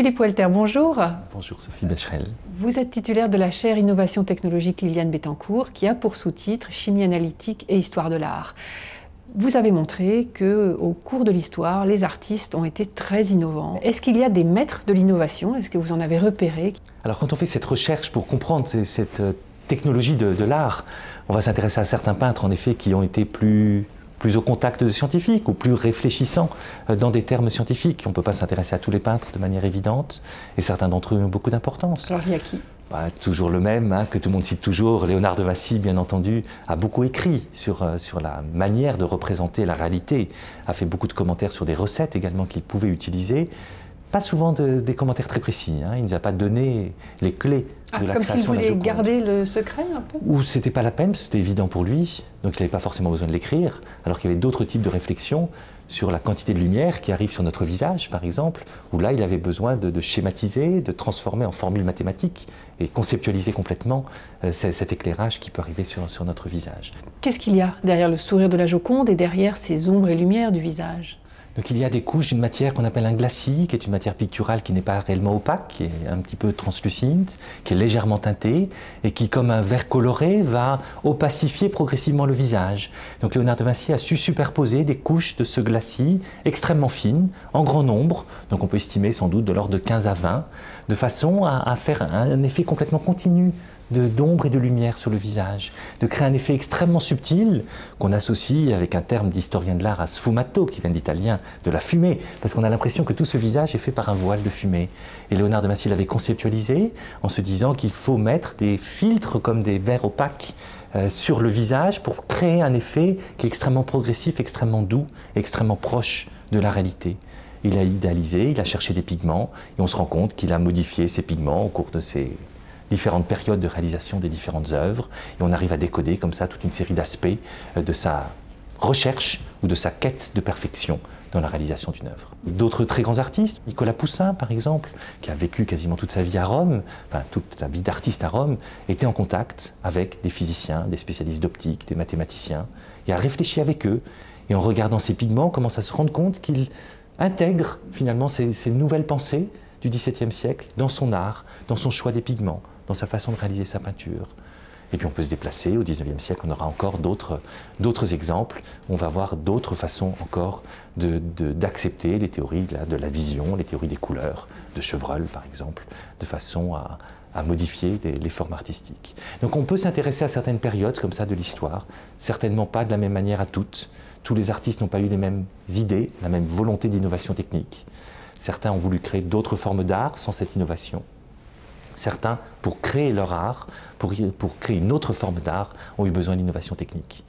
Philippe Walter, bonjour. Bonjour Sophie Becherel. Vous êtes titulaire de la chaire Innovation technologique Liliane Bettencourt qui a pour sous-titre Chimie analytique et histoire de l'art. Vous avez montré que au cours de l'histoire, les artistes ont été très innovants. Est-ce qu'il y a des maîtres de l'innovation? Est-ce que vous en avez repéré? Alors quand on fait cette recherche pour comprendre cette euh, technologie de, de l'art, on va s'intéresser à certains peintres en effet qui ont été plus plus au contact de scientifiques ou plus réfléchissants euh, dans des termes scientifiques. On ne peut pas s'intéresser à tous les peintres de manière évidente et certains d'entre eux ont beaucoup d'importance. Alors il y a qui? Bah, toujours le même, hein, que tout le monde cite toujours, Léonard de Vinci, bien entendu, a beaucoup écrit sur, euh, sur la manière de représenter la réalité, a fait beaucoup de commentaires sur des recettes également qu'il pouvait utiliser pas souvent des commentaires très précis. Hein. Il ne nous a pas donné les clés ah, de la comme création de la Joconde. garder le secret un peu? Ou c'était pas la peine, c'était évident pour lui, donc il n'avait pas forcément besoin de l'écrire, alors qu'il y avait d'autres types de réflexions sur la quantité de lumière qui arrive sur notre visage, par exemple, où là il avait besoin de, schématiser, de transformer en formules mathématiques et conceptualiser complètement euh, cet éclairage qui peut arriver sur, sur notre visage. Qu'est-ce qu'il y a derrière le sourire de la Joconde et derrière ces ombres et lumières du visage? Donc il y a des couches d'une matière qu'on appelle un glacis, qui est une matière picturale qui n'est pas réellement opaque, qui est un petit peu translucide, qui est légèrement teintée, et qui, comme un verre coloré, va opacifier progressivement le visage. Donc Léonard de Vinci a su superposer des couches de ce glacis extrêmement fines, en grand nombre, donc on peut estimer sans doute de l'ordre de 15 à 20, de façon à, faire un effet complètement continu d'ombre et de lumière sur le visage, de créer un effet extrêmement subtil qu'on associe avec un terme d'historien de l'art à sfumato, qui vient de l'italien, de la fumée, parce qu'on a l'impression que tout ce visage est fait par un voile de fumée. Et Léonard de Vinci l'avait conceptualisé en se disant qu'il faut mettre des filtres comme des verres opaques euh, sur le visage pour créer un effet qui est extrêmement progressif, extrêmement doux, extrêmement proche de la réalité. Il a idéalisé, il a cherché des pigments, et on se rend compte qu'il a modifié ces pigments au cours de ses différentes périodes de réalisation des différentes œuvres, et on arrive à décoder comme ça toute une série d'aspects euh, de sa recherche ou de sa quête de perfection dans la réalisation d'une œuvre. D'autres très grands artistes, Nicolas Poussin par exemple, qui a vécu quasiment toute sa vie à Rome, enfin toute sa vie d'artiste à Rome, était en contact avec des physiciens, des spécialistes d'optique, des mathématiciens, et a réfléchi avec eux, et en regardant ces pigments, commence à se rendre compte qu'il intègre finalement ces, ces nouvelles pensées du XVIIe siècle dans son art, dans son choix des pigments, dans sa façon de réaliser sa peinture. Et puis on peut se déplacer, au XIXe siècle, on aura encore d'autres exemples, on va voir d'autres façons encore d'accepter de, les théories de la vision, les théories des couleurs, de Chevreul par exemple, de façon à, modifier les, les, formes artistiques. Donc on peut s'intéresser à certaines périodes comme ça de l'histoire, certainement pas de la même manière à toutes. Tous les artistes n'ont pas eu les mêmes idées, la même volonté d'innovation technique. Certains ont voulu créer d'autres formes d'art sans cette innovation. Certains, pour créer leur art, pour, créer une autre forme d'art, ont eu besoin d'innovation technique.